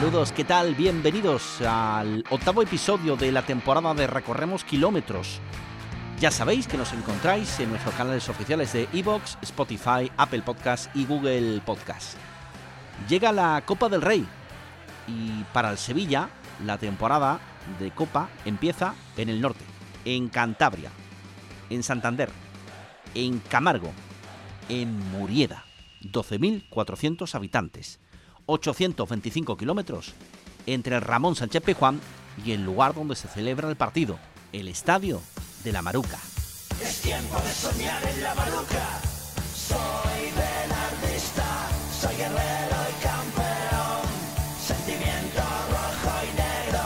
Saludos, ¿qué tal? Bienvenidos al octavo episodio de la temporada de Recorremos Kilómetros. Ya sabéis que nos encontráis en nuestros canales oficiales de Evox, Spotify, Apple Podcast y Google Podcast. Llega la Copa del Rey y para el Sevilla la temporada de Copa empieza en el norte, en Cantabria, en Santander, en Camargo, en Murieda, 12.400 habitantes. 825 kilómetros entre el Ramón Sánchez Pejuán y el lugar donde se celebra el partido, el Estadio de la Maruca. Es tiempo de soñar en la Maruca. Soy velardista, soy guerrero y campeón. Sentimiento rojo y negro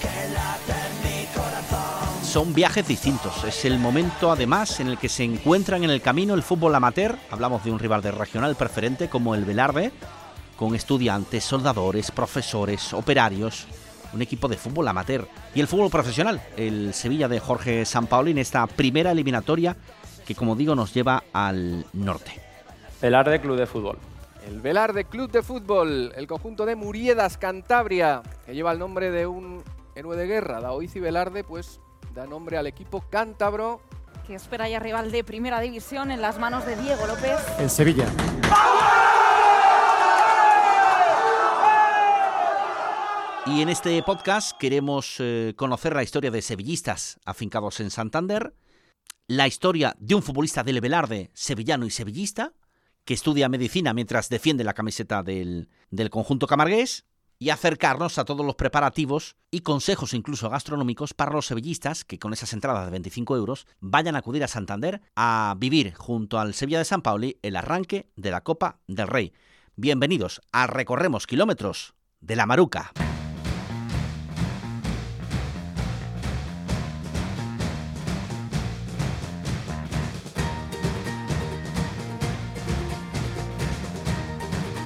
que late en mi corazón. Son viajes distintos, es el momento además en el que se encuentran en el camino el fútbol amateur, hablamos de un rival de regional preferente como el Velarde, con estudiantes, soldadores, profesores, operarios, un equipo de fútbol amateur y el fútbol profesional, el Sevilla de Jorge Sampaoli en esta primera eliminatoria que como digo nos lleva al norte. Velarde Club de Fútbol. El Velarde Club de Fútbol, el conjunto de Muriedas, Cantabria, que lleva el nombre de un héroe de guerra, Daoiz y Velarde, pues da nombre al equipo cántabro. Que espera ya rival de primera división en las manos de Diego López. El Sevilla. Y en este podcast queremos eh, conocer la historia de sevillistas afincados en Santander, la historia de un futbolista del Velarde, sevillano y sevillista, que estudia medicina mientras defiende la camiseta del, del conjunto camargués, y acercarnos a todos los preparativos y consejos incluso gastronómicos para los sevillistas que con esas entradas de 25 euros vayan a acudir a Santander a vivir junto al Sevilla de San Pauli el arranque de la Copa del Rey. Bienvenidos a Recorremos Kilómetros de la Maruca.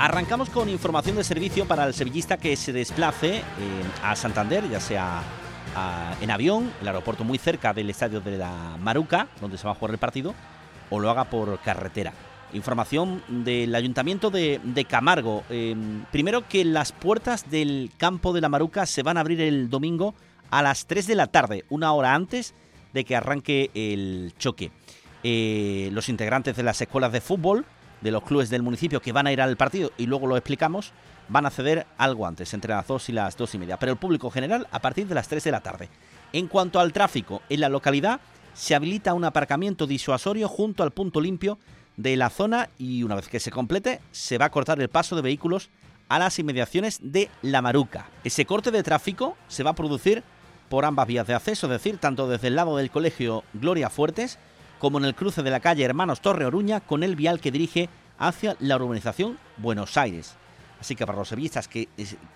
Arrancamos con información de servicio para el sevillista que se desplace eh, a Santander, ya sea en avión, el aeropuerto muy cerca del estadio de la Maruca, donde se va a jugar el partido, o lo haga por carretera. Información del Ayuntamiento de, Camargo. Eh, primero que las puertas del campo de la Maruca se van a abrir el domingo a las 3 de la tarde, una hora antes de que arranque el choque. Eh, los integrantes de las escuelas de fútbol de los clubes del municipio que van a ir al partido y luego lo explicamos, van a ceder algo antes, entre las 2 y las 2 y media. Pero el público general a partir de las 3 de la tarde. En cuanto al tráfico, en la localidad se habilita un aparcamiento disuasorio junto al punto limpio de la zona y una vez que se complete se va a cortar el paso de vehículos a las inmediaciones de La Maruca. Ese corte de tráfico se va a producir por ambas vías de acceso, es decir, tanto desde el lado del colegio Gloria Fuertes como en el cruce de la calle Hermanos Torre Oruña con el vial que dirige hacia la urbanización Buenos Aires. Así que para los sevillistas que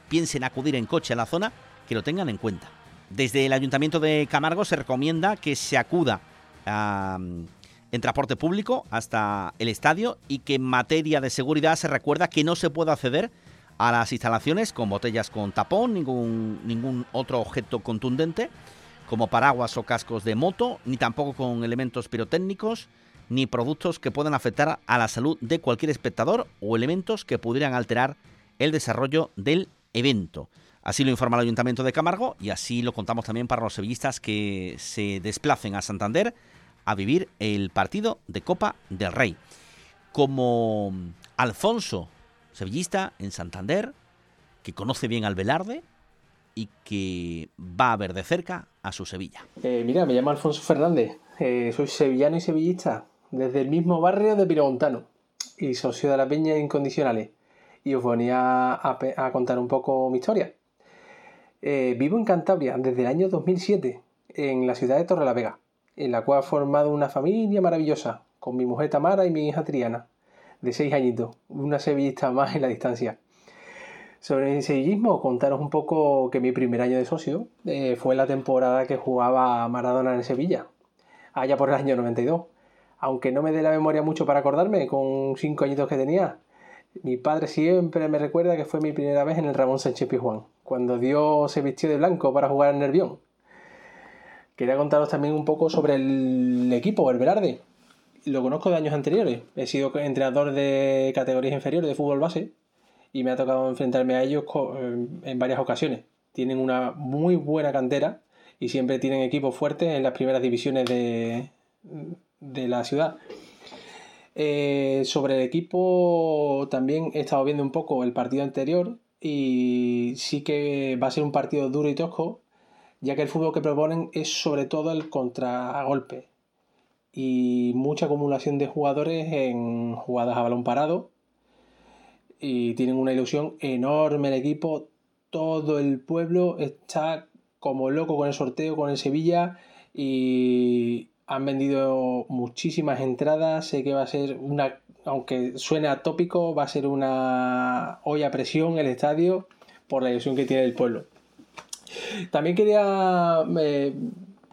piensen acudir en coche a la zona, que lo tengan en cuenta. Desde el Ayuntamiento de Camargo se recomienda que se acuda en transporte público hasta el estadio y que en materia de seguridad se recuerda que no se puede acceder a las instalaciones con botellas con tapón, ningún, ningún otro objeto contundente, como paraguas o cascos de moto, ni tampoco con elementos pirotécnicos, ni productos que puedan afectar a la salud de cualquier espectador o elementos que pudieran alterar el desarrollo del evento. Así lo informa el Ayuntamiento de Camargo y así lo contamos también para los sevillistas que se desplacen a Santander a vivir el partido de Copa del Rey. Como Alfonso, sevillista en Santander, que conoce bien al Velarde, y que va a ver de cerca a su Sevilla. Eh, mira, me llamo Alfonso Fernández, eh, soy sevillano y sevillista, desde el mismo barrio de Piramontano y socio de la Peña Incondicionales. Y os venía a, contar un poco mi historia. Eh, vivo en Cantabria desde el año 2007, en la ciudad de Torrelavega, en la cual he formado una familia maravillosa, con mi mujer Tamara y mi hija Triana, de 6 añitos, una sevillista más en la distancia. Sobre el sevillismo, contaros un poco que mi primer año de socio eh, fue la temporada que jugaba Maradona en Sevilla, allá por el año 92. Aunque no me dé la memoria mucho para acordarme, con 5 añitos que tenía, mi padre siempre me recuerda que fue mi primera vez en el Ramón Sánchez Pizjuán, cuando Dios se vistió de blanco para jugar en Nervión. Quería contaros también un poco sobre el equipo, el Velarde. Lo conozco de años anteriores. He sido entrenador de categorías inferiores de fútbol base y me ha tocado enfrentarme a ellos co- en varias ocasiones. Tienen una muy buena cantera y siempre tienen equipos fuertes en las primeras divisiones de, de la ciudad. Eh, sobre el equipo también he estado viendo un poco el partido anterior y sí que va a ser un partido duro y tosco, ya que el fútbol que proponen es sobre todo el contragolpe y mucha acumulación de jugadores en jugadas a balón parado y tienen una ilusión enorme el equipo. Todo el pueblo está como loco con el sorteo, con el Sevilla y han vendido muchísimas entradas. Sé que va a ser una, aunque suene atópico, va a ser una olla a presión el estadio por la ilusión que tiene el pueblo. También quería eh,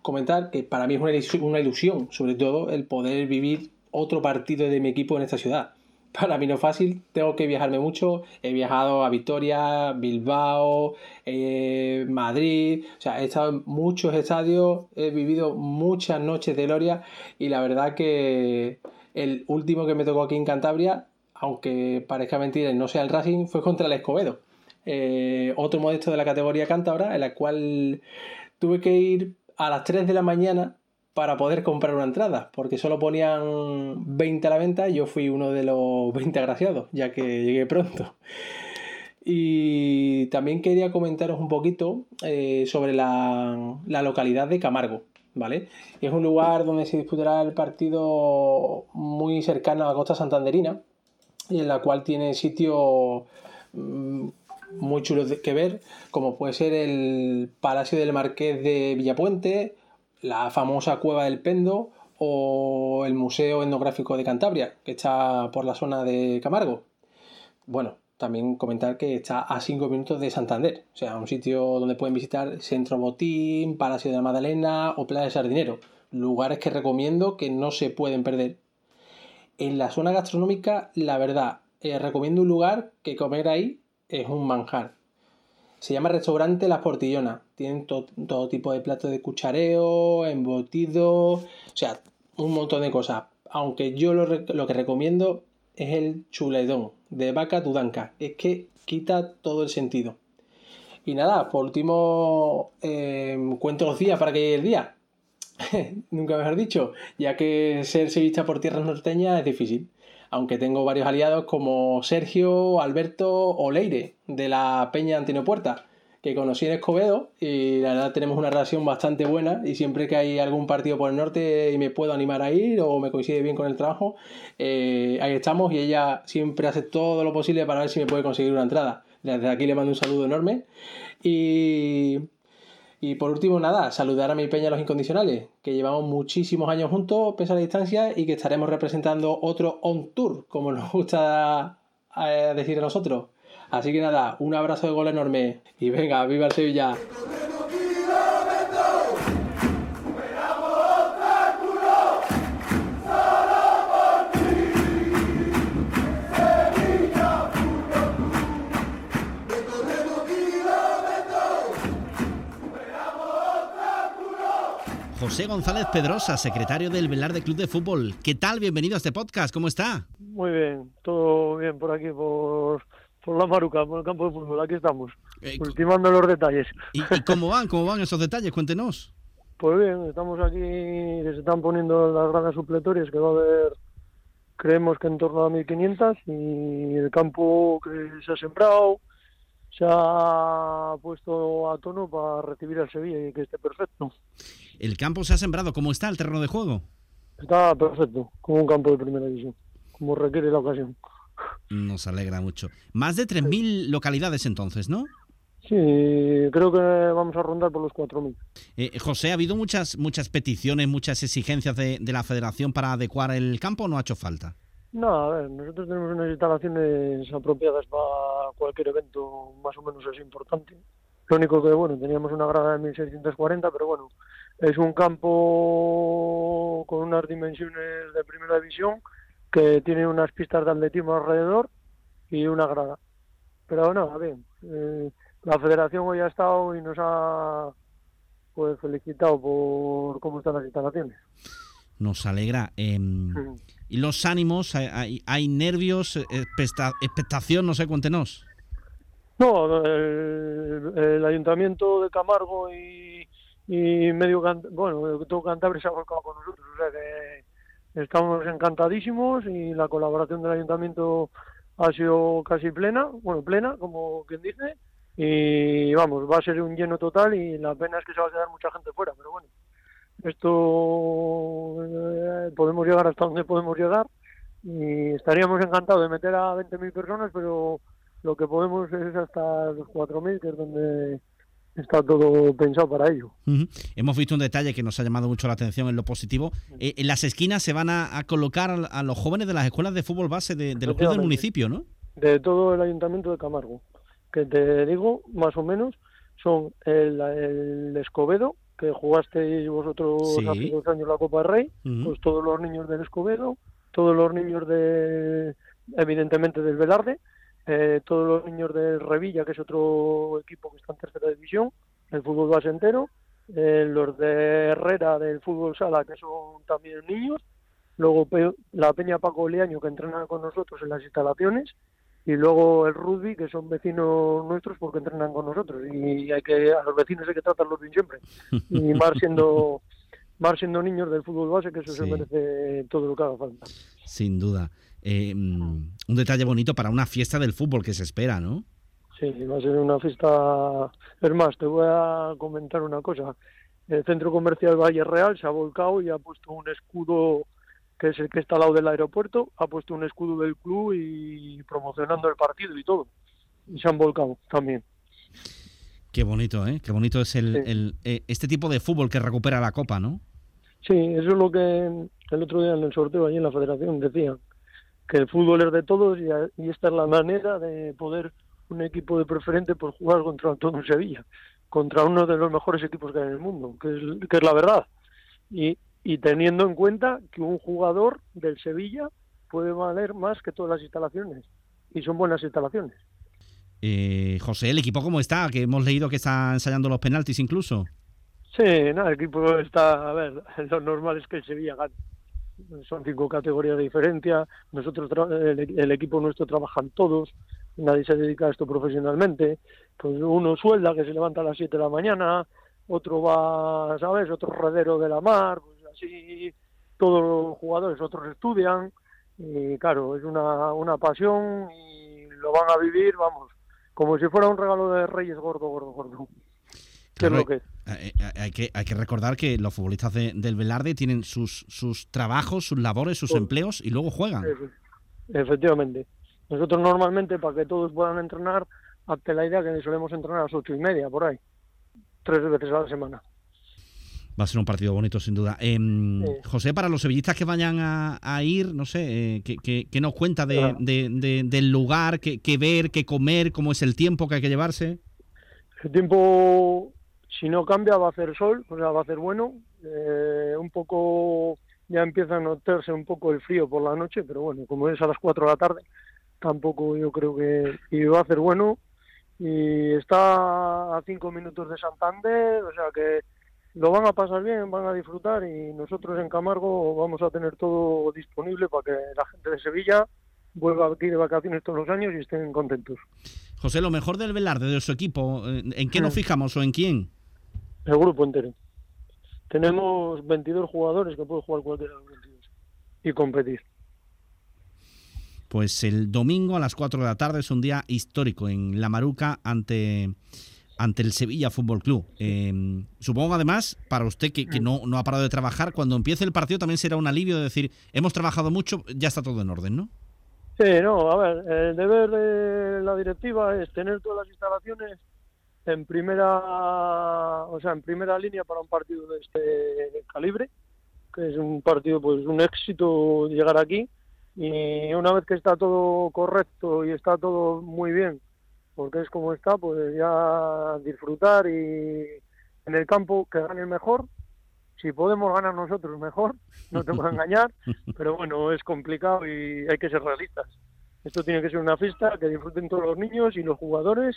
comentar que para mí es una ilusión, una ilusión, sobre todo, el poder vivir otro partido de mi equipo en esta ciudad. Para mí no es fácil, tengo que viajarme mucho. He viajado a Vitoria, Bilbao, eh, Madrid, o sea, he estado en muchos estadios, he vivido muchas noches de gloria y la verdad que el último que me tocó aquí en Cantabria, aunque parezca mentira no sea el Racing, fue contra el Escobedo. Eh, otro modesto de la categoría cántabra, en la cual tuve que ir a las 3 de la mañana para poder comprar una entrada, porque solo ponían 20 a la venta y yo fui uno de los 20 agraciados, ya que llegué pronto. Y también quería comentaros un poquito eh, sobre la, la localidad de Camargo. ¿Vale? Es un lugar donde se disputará el partido muy cercano a la costa santanderina y en la cual tiene sitios mm, muy chulos que ver, como puede ser el Palacio del Marqués de Villapuente, la famosa Cueva del Pendo o el Museo Etnográfico de Cantabria, que está por la zona de Camargo. Bueno, también comentar que está a 5 minutos de Santander, o sea, un sitio donde pueden visitar Centro Botín, Palacio de la Magdalena o Playa de Sardinero, lugares que recomiendo que no se pueden perder. En la zona gastronómica, la verdad, eh, recomiendo un lugar que comer ahí es un manjar. Se llama Restaurante Las Portillonas. Tienen to- todo tipo de platos de cuchareo, embutido, o sea, un montón de cosas. Aunque yo lo, lo que recomiendo es el chuletón de vaca tudanca. Es que quita todo el sentido. Y nada, por último, eh, cuento los días para que llegue el día. Nunca mejor dicho, ya que ser sevillista por tierras norteñas es difícil. Aunque tengo varios aliados como Sergio, Alberto o Leire, de la Peña Antonio Puerta, que conocí en Escobedo y la verdad tenemos una relación bastante buena y siempre que hay algún partido por el norte y me puedo animar a ir o me coincide bien con el trabajo, eh, ahí estamos y ella siempre hace todo lo posible para ver si me puede conseguir una entrada. Desde aquí le mando un saludo enorme y y por último, nada, saludar a mi peña Los Incondicionales, que llevamos muchísimos años juntos, pese a la distancia, y que estaremos representando otro on tour, como nos gusta eh, decir a nosotros. Así que nada, un abrazo de gol enorme y venga, viva el Sevilla. José González Pedrosa, secretario del Velarde Club de Fútbol. ¿Qué tal? Bienvenido a este podcast. ¿Cómo está? Muy bien, todo bien por aquí, por, por la Maruca, por el campo de fútbol. Aquí estamos, Eh, ultimando los detalles. ¿Y, y cómo van? ¿Cómo van esos detalles? Cuéntenos. Pues bien, estamos aquí, se están poniendo las gradas supletorias, que va a haber, creemos que en torno a 1500, y el campo que se ha sembrado, se ha puesto a tono para recibir al Sevilla y que esté perfecto. El campo se ha sembrado. ¿Cómo está el terreno de juego? Está perfecto, como un campo de primera división, como requiere la ocasión. Nos alegra mucho. Más de 3.000 localidades entonces, ¿no? Sí, creo que vamos a rondar por los 4.000. Eh, José, ¿ha habido muchas, muchas peticiones, muchas exigencias de, de la federación para adecuar el campo o no ha hecho falta? No, a ver, nosotros tenemos unas instalaciones apropiadas para cualquier evento más o menos es importante. Lo único que, bueno, teníamos una grada de 1640, pero bueno, es un campo con unas dimensiones de primera división que tiene unas pistas de atletismo alrededor y una grada. Pero nada, bien. Eh, la federación hoy ha estado y nos ha pues felicitado por cómo están las instalaciones. Nos alegra. Eh, ¿Y los ánimos? ¿Hay, hay, hay nervios? Expecta, ¿Expectación? No sé, cuéntenos. No, el, el Ayuntamiento de Camargo y, y medio, bueno, todo Cantabria se ha volcado con nosotros, o sea que estamos encantadísimos y la colaboración del Ayuntamiento ha sido casi plena, bueno, plena, como quien dice, y vamos, va a ser un lleno total y la pena es que se va a quedar mucha gente fuera, pero bueno, esto eh, podemos llegar hasta donde podemos llegar y estaríamos encantados de meter a 20.000 personas, pero lo que podemos es hasta los 4.000, que es donde está todo pensado para ello. Uh -huh. Hemos visto un detalle que nos ha llamado mucho la atención en lo positivo. Eh, en las esquinas se van a, a colocar a, los jóvenes de las escuelas de fútbol base de, de los clubes del municipio, ¿no? De todo el ayuntamiento de Camargo. Que te digo, más o menos, son el, el Escobedo, que jugasteis vosotros Sí. hace dos años la Copa Rey, pues todos los niños del Escobedo, todos los niños de, evidentemente del Velarde, eh, todos los niños del Revilla, que es otro equipo que está en tercera división, el fútbol base entero, eh, los de Herrera del fútbol sala, que son también niños, luego Pe- la Peña Paco Leaño, que entrena con nosotros en las instalaciones, y luego el rugby, que son vecinos nuestros porque entrenan con nosotros, y hay que a los vecinos hay que tratarlos bien siempre, y más siendo más siendo niños del fútbol base, que eso se merece todo lo que haga falta. Sin duda. Eh, mm, un detalle bonito para una fiesta del fútbol que se espera, ¿no? Sí, va a ser una fiesta. Es más, te voy a comentar una cosa. El centro comercial Valle Real se ha volcado y ha puesto un escudo que es el que está al lado del aeropuerto, ha puesto un escudo del club y promocionando el partido y todo. Y se han volcado también. Qué bonito, ¿eh? Qué bonito es el, Sí. el, eh, este tipo de fútbol que recupera la copa, ¿no? Sí, eso es lo que el otro día en el sorteo allí en la federación decían, que el fútbol es de todos y, a- y esta es la manera de poder un equipo de preferente por jugar contra todo un Sevilla, contra uno de los mejores equipos que hay en el mundo, que es, que es la verdad. Y, y teniendo en cuenta que un jugador del Sevilla puede valer más que todas las instalaciones, y son buenas instalaciones. Eh, José, ¿el equipo cómo está? Que hemos leído que está ensayando los penaltis incluso. Sí, nada, el equipo está, a ver, lo normal es que el Sevilla gane. Son cinco categorías de diferencia, nosotros, el, el equipo nuestro trabajan todos, nadie se dedica a esto profesionalmente, pues uno suelda que se levanta a las 7 de la mañana, otro va, ¿sabes?, otro redero de la mar, pues así todos los jugadores, otros estudian, y claro, es una, una pasión y lo van a vivir, vamos, como si fuera un regalo de Reyes gordo, gordo, gordo. ¿Qué es Claro, lo que es? hay, que, hay que recordar que los futbolistas de- del Velarde tienen sus, sus trabajos, sus labores, sus empleos y luego juegan. Efectivamente. Nosotros normalmente, para que todos puedan entrenar, hazte la idea que solemos entrenar a las ocho y media, por ahí. Tres veces a la semana. Va a ser un partido bonito, sin duda. Em, Sí. José, para los sevillistas que vayan a, a ir, no sé, eh, ¿qué, qué- qué nos cuenta de, Claro. de- de- del lugar, qué ver, qué comer, cómo es el tiempo que hay que llevarse? El tiempo, si no cambia, va a hacer sol, o sea, va a hacer bueno. Eh, un poco, ya empieza a notarse un poco el frío por la noche, pero bueno, como es a las cuatro de la tarde, tampoco yo creo que y va a hacer bueno. Y está a cinco minutos de Santander, o sea que lo van a pasar bien, van a disfrutar y nosotros en Camargo vamos a tener todo disponible para que la gente de Sevilla vuelva aquí de vacaciones todos los años y estén contentos. José, lo mejor del Velarde, de su equipo, eh, ¿en qué nos fijamos o en quién? El grupo entero. Tenemos 22 jugadores que pueden jugar cualquiera de los 22 y competir. Pues el domingo a las 4 de la tarde es un día histórico en La Maruca ante, ante el Sevilla Fútbol Club. Eh, supongo además, para usted que, que no, no ha parado de trabajar, cuando empiece el partido también será un alivio de decir, hemos trabajado mucho, ya está todo en orden, ¿no? Sí, no, a ver, el deber de la directiva es tener todas las instalaciones en primera, o sea, en primera línea para un partido de este calibre, que es un partido, pues un éxito llegar aquí. Y una vez que está todo correcto y está todo muy bien, porque es como está, pues ya disfrutar y en el campo que gane el mejor. Si podemos ganar nosotros, mejor, no te voy a engañar, pero bueno, es complicado y hay que ser realistas. Esto tiene que ser una fiesta que disfruten todos los niños y los jugadores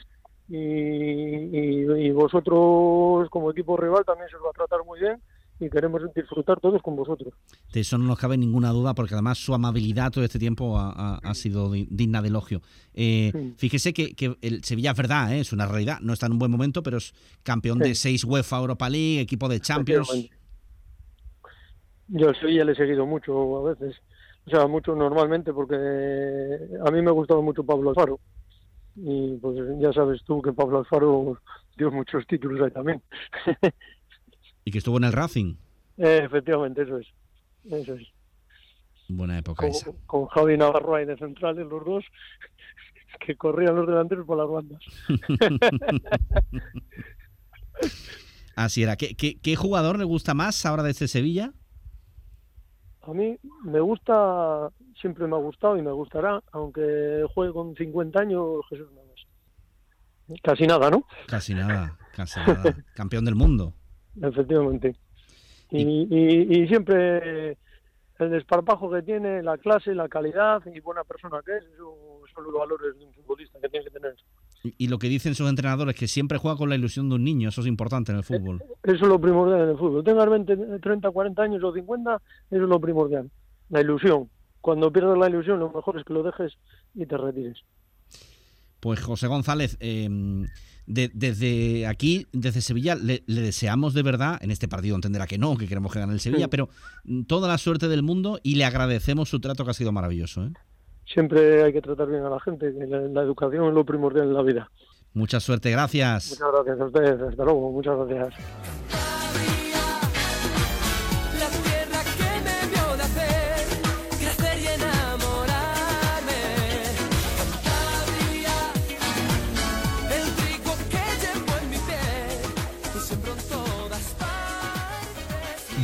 y, y- y vosotros como equipo rival también se os va a tratar muy bien y queremos disfrutar todos con vosotros. De eso no nos cabe ninguna duda, porque además su amabilidad todo este tiempo ha, ha- ha sido di- digna de elogio. Eh, Sí. Fíjese que, que el Sevilla es verdad, ¿eh? es una realidad, no está en un buen momento, pero es campeón Sí. de seis UEFA Europa League, equipo de Champions. Yo al Sevilla le he seguido mucho a veces, o sea, mucho normalmente porque a mí me ha gustado mucho Pablo Alfaro y pues ya sabes tú que Pablo Alfaro dio muchos títulos ahí también. Y que estuvo en el Racing. Eh, efectivamente, eso es. Eso es. Buena época Con, esa. con Javi Navarro ahí de centrales los dos, que corrían los delanteros por las bandas. Así era. ¿Qué, qué, qué jugador le gusta más ahora de este Sevilla? A mí me gusta, siempre me ha gustado y me gustará, aunque juegue con 50 años, Jesús Navas. Casi nada, ¿no? Casi nada, casi nada. Campeón del mundo. Efectivamente. Y, y, y siempre el desparpajo que tiene, la clase, la calidad y buena persona que es, eso son los valores de un futbolista que tiene que tener. Y, y lo que dicen sus entrenadores, que siempre juega con la ilusión de un niño, eso es importante en el fútbol. Eso es lo primordial en el fútbol. Tengas 20, 30, 40 años o 50, eso es lo primordial. La ilusión. Cuando pierdes la ilusión, lo mejor es que lo dejes y te retires. Pues José González, eh, de- desde aquí, desde Sevilla, le, le deseamos de verdad, en este partido entenderá que no, que queremos que gane el Sevilla, Sí. pero mm, toda la suerte del mundo y le agradecemos su trato que ha sido maravilloso. ¿eh? Siempre hay que tratar bien a la gente, que la, la educación es lo primordial en la vida. Mucha suerte, gracias. Muchas gracias a ustedes. Hasta luego. Muchas gracias.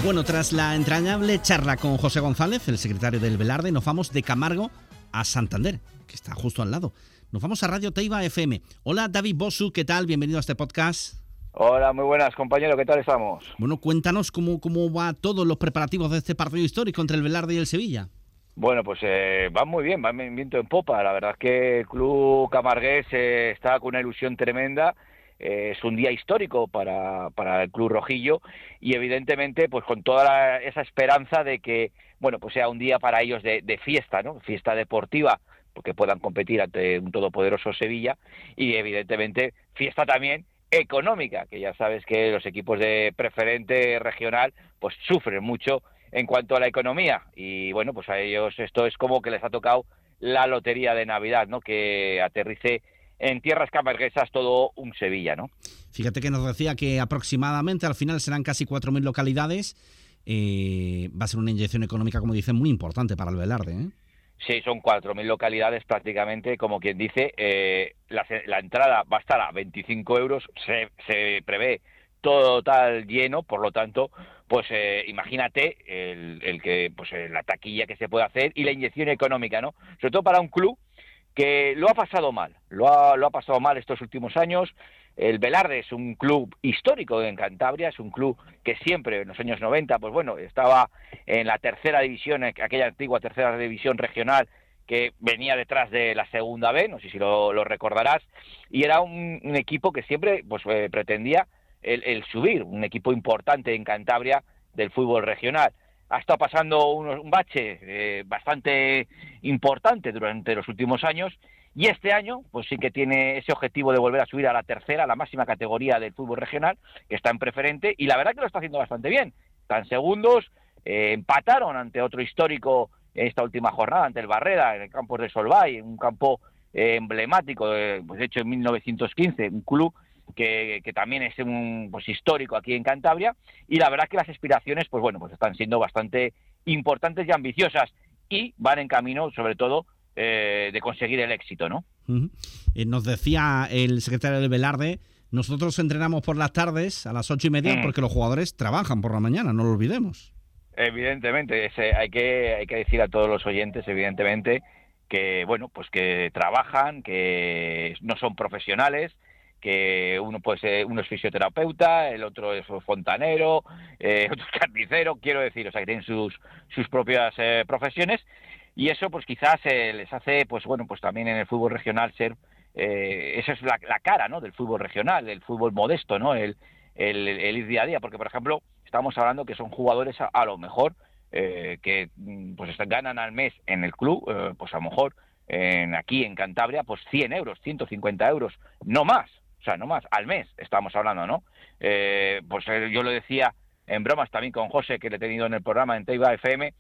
Bueno, tras la entrañable charla con José González, el secretario del Velarde, nos vamos de Camargo a Santander, que está justo al lado. Nos vamos a Radio Teiba FM. Hola David Bosu, ¿qué tal? Bienvenido a este podcast. Hola, muy buenas, compañero, ¿qué tal estamos? Bueno, cuéntanos cómo, cómo va todos los preparativos de este partido histórico entre el Velarde y el Sevilla. Bueno, pues eh, van muy bien, en viento en popa. La verdad es que el club camargués eh, está con una ilusión tremenda. Eh, es un día histórico para, para el club rojillo y evidentemente pues con toda la- esa esperanza de que bueno pues sea un día para ellos de, fiesta, ¿no? Fiesta deportiva porque puedan competir ante un todopoderoso Sevilla y evidentemente fiesta también económica, que ya sabes que los equipos de preferente regional pues sufren mucho en cuanto a la economía y bueno, pues a ellos esto es como que les ha tocado la lotería de Navidad, ¿no? Que aterrice en tierras camarguesas todo un Sevilla, ¿no? Fíjate que nos decía que aproximadamente al final serán casi 4.000 localidades. Eh, va a ser una inyección económica, como dicen, muy importante para el Velarde. ¿eh? Sí, son 4.000 localidades prácticamente, como quien dice, eh, la, la entrada va a estar a 25 euros, se, se prevé total lleno, por lo tanto, pues eh, imagínate el, el que, pues eh, la taquilla que se puede hacer y la inyección económica, ¿no? Sobre todo para un club que lo ha pasado mal, lo ha, lo ha pasado mal estos últimos años. El Velarde es un club histórico en Cantabria, es un club que siempre en los años 90, pues bueno, estaba en la tercera división, aquella antigua tercera división regional que venía detrás de la segunda B, no sé si lo, recordarás, y era un, equipo que siempre pues eh, pretendía el, subir, un equipo importante en Cantabria del fútbol regional. Ha estado pasando un, un bache eh, bastante importante durante los últimos años y este año pues sí que tiene ese objetivo de volver a subir a la tercera, a la máxima categoría del fútbol regional, que está en preferente y la verdad que lo está haciendo bastante bien. Están segundos, eh, empataron ante otro histórico esta última jornada ante el Barrera, en el campo de Solvay, un campo eh, emblemático, pues hecho en 1915, un club que, que, también es un pues histórico aquí en Cantabria y la verdad que las aspiraciones pues bueno pues están siendo bastante importantes y ambiciosas y van en camino sobre todo eh, de conseguir el éxito no eh, nos decía el secretario del Velarde nosotros entrenamos por las tardes a las ocho y media Mm. porque los jugadores trabajan por la mañana no lo olvidemos Evidentemente, ese- hay que hay que decir a todos los oyentes, evidentemente, que bueno, pues que trabajan, que no son profesionales, que uno puede ser, uno es fisioterapeuta, el otro es fontanero, eh, otro es carnicero, quiero decir, o sea, que tienen sus sus propias eh, profesiones y eso pues quizás eh, les hace pues bueno, pues también en el fútbol regional ser eh, esa es la, la cara, ¿no? del fútbol regional, del fútbol modesto, ¿no? El, el, el ir día a día, porque por ejemplo, estamos hablando que son jugadores a, a lo mejor eh, que mm, pues ganan al mes en el club, eh, pues a lo mejor en, aquí en Cantabria, pues 100 euros, 150 euros, no más, o sea, no más, al mes estamos hablando, ¿no? Eh, pues eh, yo lo decía en bromas también con José, que le he tenido en el programa en Teiba FM,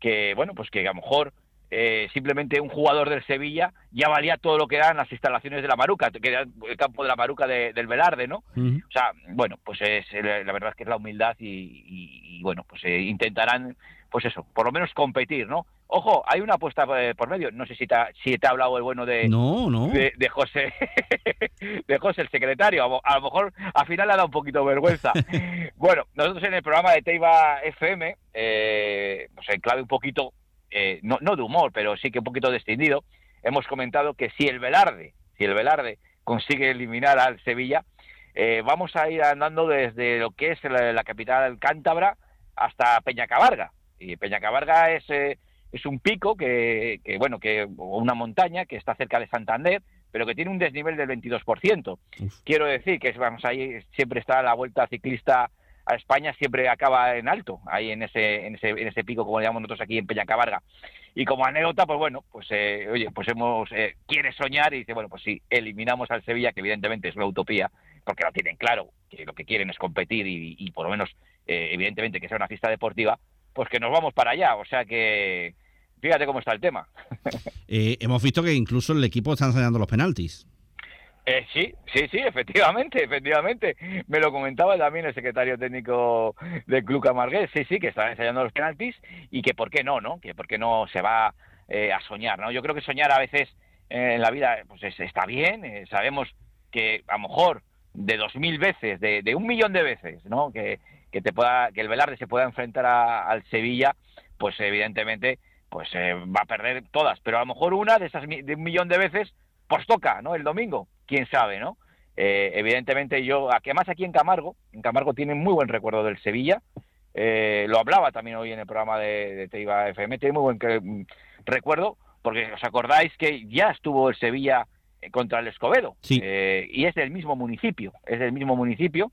que bueno, pues que a lo mejor eh, simplemente un jugador del Sevilla ya valía todo lo que eran las instalaciones de la Maruca, que era el campo de la Maruca de- del Velarde, ¿no? O sea, bueno, pues es, eh, la verdad es que es la humildad y, y- y, bueno, pues eh, intentarán, pues eso, por lo menos competir, ¿no? Ojo, hay una apuesta eh, por medio. No sé si te ha, si te ha hablado el bueno de, No, no. de, de José, de José el secretario. A, lo- a lo mejor al final le ha dado un poquito de vergüenza. bueno, nosotros en el programa de Teiba FM, eh, pues en clave un poquito, eh, no, no de humor, pero sí que un poquito descendido, hemos comentado que si el Velarde, si el Velarde consigue eliminar al Sevilla, eh, vamos a ir andando desde lo que es la, la capital cántabra hasta Peñacabarga. Y Peñacabarga es, eh, es un pico que, que, bueno, que o una montaña que está cerca de Santander, pero que tiene un desnivel del 22%. Quiero decir que vamos ahí siempre está la vuelta ciclista a España siempre acaba en alto, ahí en ese, en ese, en ese pico, como le llamamos nosotros aquí en Peñacabarga. Y como anécdota, pues bueno, pues eh, oye, pues hemos, eh, quiere soñar y dice, bueno, pues si eliminamos al Sevilla, que evidentemente es una utopía, porque lo tienen claro, que lo que quieren es competir y, y por lo menos, eh, evidentemente, que sea una fiesta deportiva, pues que nos vamos para allá. O sea que, fíjate cómo está el tema. Eh, hemos visto que incluso el equipo está ensayando los penaltis. Eh, sí, sí, sí, efectivamente, efectivamente. Me lo comentaba también el secretario técnico del Club Camargués, sí, sí, que están ensayando los penaltis y que por qué no, ¿no? Que por qué no se va eh, a soñar, ¿no? Yo creo que soñar a veces eh, en la vida pues es- está bien, eh, sabemos que a lo mejor de dos mil veces, de, de un millón de veces, ¿no? Que, que te pueda, que el Velarde se pueda enfrentar a- al Sevilla, pues evidentemente pues eh, va a perder todas, pero a lo mejor una de esas de un millón de veces pues toca, ¿no? El domingo, quién sabe, ¿no? Eh, evidentemente yo, además aquí en Camargo, en Camargo tienen muy buen recuerdo del Sevilla, eh, lo hablaba también hoy en el programa de, de Teiba FM, tiene muy buen que- recuerdo, porque os acordáis que ya estuvo el Sevilla eh, contra el Escobedo, eh, y es del mismo municipio, es del mismo municipio,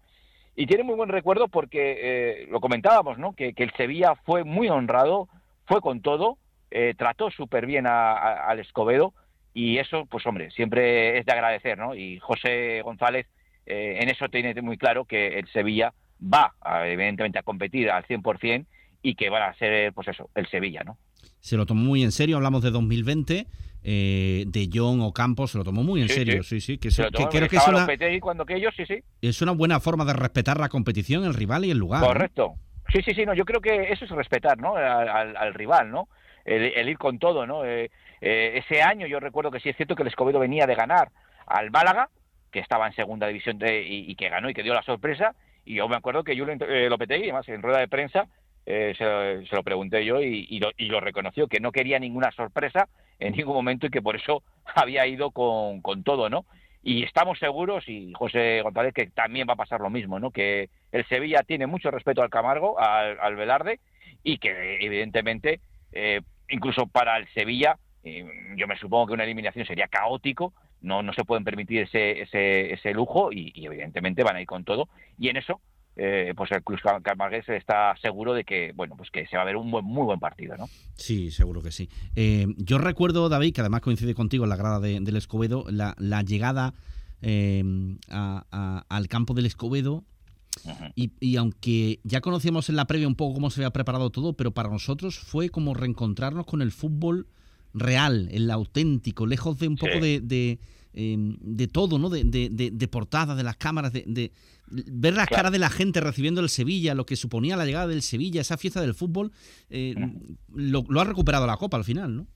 y tiene muy buen recuerdo porque eh, lo comentábamos, ¿no? Que, el Sevilla fue muy honrado, fue con todo, eh, trató súper bien a- al Escobedo y eso, pues hombre, siempre es de agradecer, ¿no? Y José González eh, en eso tiene muy claro que el Sevilla va, evidentemente, a competir al 100% y que va a ser, pues eso, el Sevilla, ¿no? Se lo tomó muy en serio, hablamos de 2020, eh, de John Ocampo, se lo tomó muy en Sí, serio, sí. sí, sí, que, Se que creo que es una, cuando que ellos, sí, sí. es una buena forma de respetar la competición, el rival y el lugar. ¿no? Correcto. Sí, sí, sí, no, yo creo que eso es respetar, ¿no? Al, al- al rival, ¿no? El, el ir con todo, ¿no? Eh, eh, ese año yo recuerdo que sí es cierto que el Escobedo venía de ganar al Málaga, que estaba en segunda división de- y, y que ganó y que dio la sorpresa, y yo me acuerdo que Julio eh, Lopetegui, además en rueda de prensa, eh, se, lo- se lo pregunté yo y, y lo, y lo reconoció, que no quería ninguna sorpresa en ningún momento y que por eso había ido con, con todo, ¿no? Y estamos seguros, y José González, que también va a pasar lo mismo, ¿no? Que el Sevilla tiene mucho respeto al Camargo, al, Velarde, y que evidentemente, eh, incluso para el Sevilla, eh, yo me supongo que una eliminación sería caótico, no, no se pueden permitir ese, ese, ese lujo y, y evidentemente van a ir con todo. Y en eso, eh, pues el Club Camargués está seguro de que, bueno, pues que se va a ver un buen, muy buen partido, ¿no? Sí, seguro que sí. Eh, yo recuerdo, David, que además coincide contigo en la grada de- del Escobedo, la, la llegada eh, a- a- al campo del Escobedo y, y aunque ya conocíamos en la previa un poco cómo se había preparado todo, pero para nosotros fue como reencontrarnos con el fútbol real, el auténtico, lejos de un poco Sí. de, de, eh, de todo, ¿no? De, de, de- de portada, de las cámaras, de, de ver las Claro. caras de la gente recibiendo el Sevilla, lo que suponía la llegada del Sevilla, esa fiesta del fútbol, eh, lo, lo ha recuperado la Copa al final, ¿no?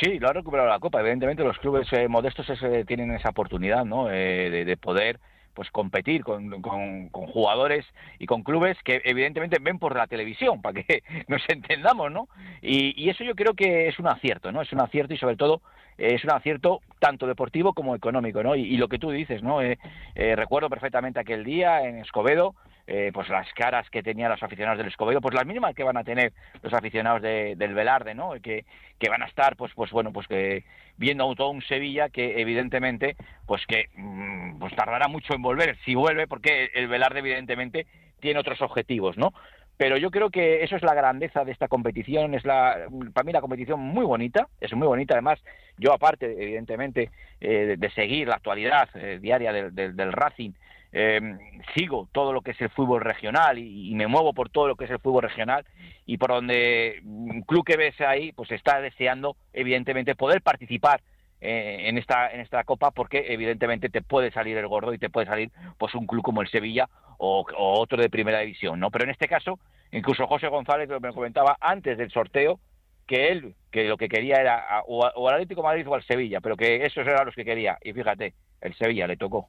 Sí, lo ha recuperado la Copa. Evidentemente los clubes eh, modestos es, tienen esa oportunidad ¿no? Eh, de, de poder pues competir con, con- con jugadores y con clubes que evidentemente ven por la televisión, para que nos entendamos, ¿no? Y, y eso yo creo que es un acierto, ¿no? Es un acierto y sobre todo es un acierto tanto deportivo como económico, ¿no? Y, y lo que tú dices, ¿no? Eh, eh, recuerdo perfectamente aquel día en Escobedo, eh, pues las caras que tenían los aficionados del Escobedo, pues las mismas que van a tener los aficionados de- del Velarde, ¿no? Que, que van a estar, pues, pues bueno, pues que viendo a todo un Sevilla que evidentemente, pues que mm, pues tardará mucho en volver, si vuelve, porque el Velarde evidentemente tiene otros objetivos, ¿no? Pero yo creo que eso es la grandeza de esta competición, es la, para mí la competición muy bonita, es muy bonita. Además, yo aparte evidentemente eh, de, seguir la actualidad eh, diaria del, del- Racing, eh, sigo todo lo que es el fútbol regional y, y me muevo por todo lo que es el fútbol regional y por donde un club que ves ahí pues está deseando evidentemente poder participar eh, en esta en esta copa porque evidentemente te puede salir el gordo y te puede salir pues un club como el Sevilla o, otro de primera división no pero en este caso incluso José González me comentaba antes del sorteo que él que lo que quería era a- o, a- o al Atlético de Madrid o al Sevilla pero que esos eran los que quería y fíjate el Sevilla le tocó.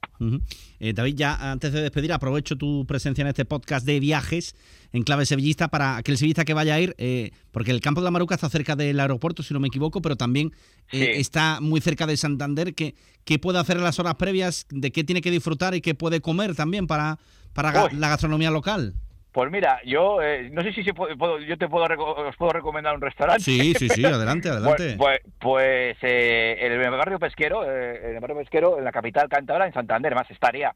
Eh, David, ya antes de despedir, aprovecho tu presencia en este podcast de viajes en clave sevillista para que el sevillista que vaya a ir, eh, porque el campo de la Maruca está cerca del aeropuerto, si no me equivoco, pero también eh, Sí. está muy cerca de Santander. ¿Qué, ¿Qué puede hacer en las horas previas? ¿De qué tiene que disfrutar y qué puede comer también para, para Uy. la gastronomía local? Pues mira, yo eh, no sé si se puede- puedo- yo te puedo os puedo recomendar un restaurante. Sí, sí, sí, adelante, adelante. Pues, pues, pues, eh, en el barrio pesquero, eh, en el barrio pesquero, en la capital cántabra, en Santander, más estaría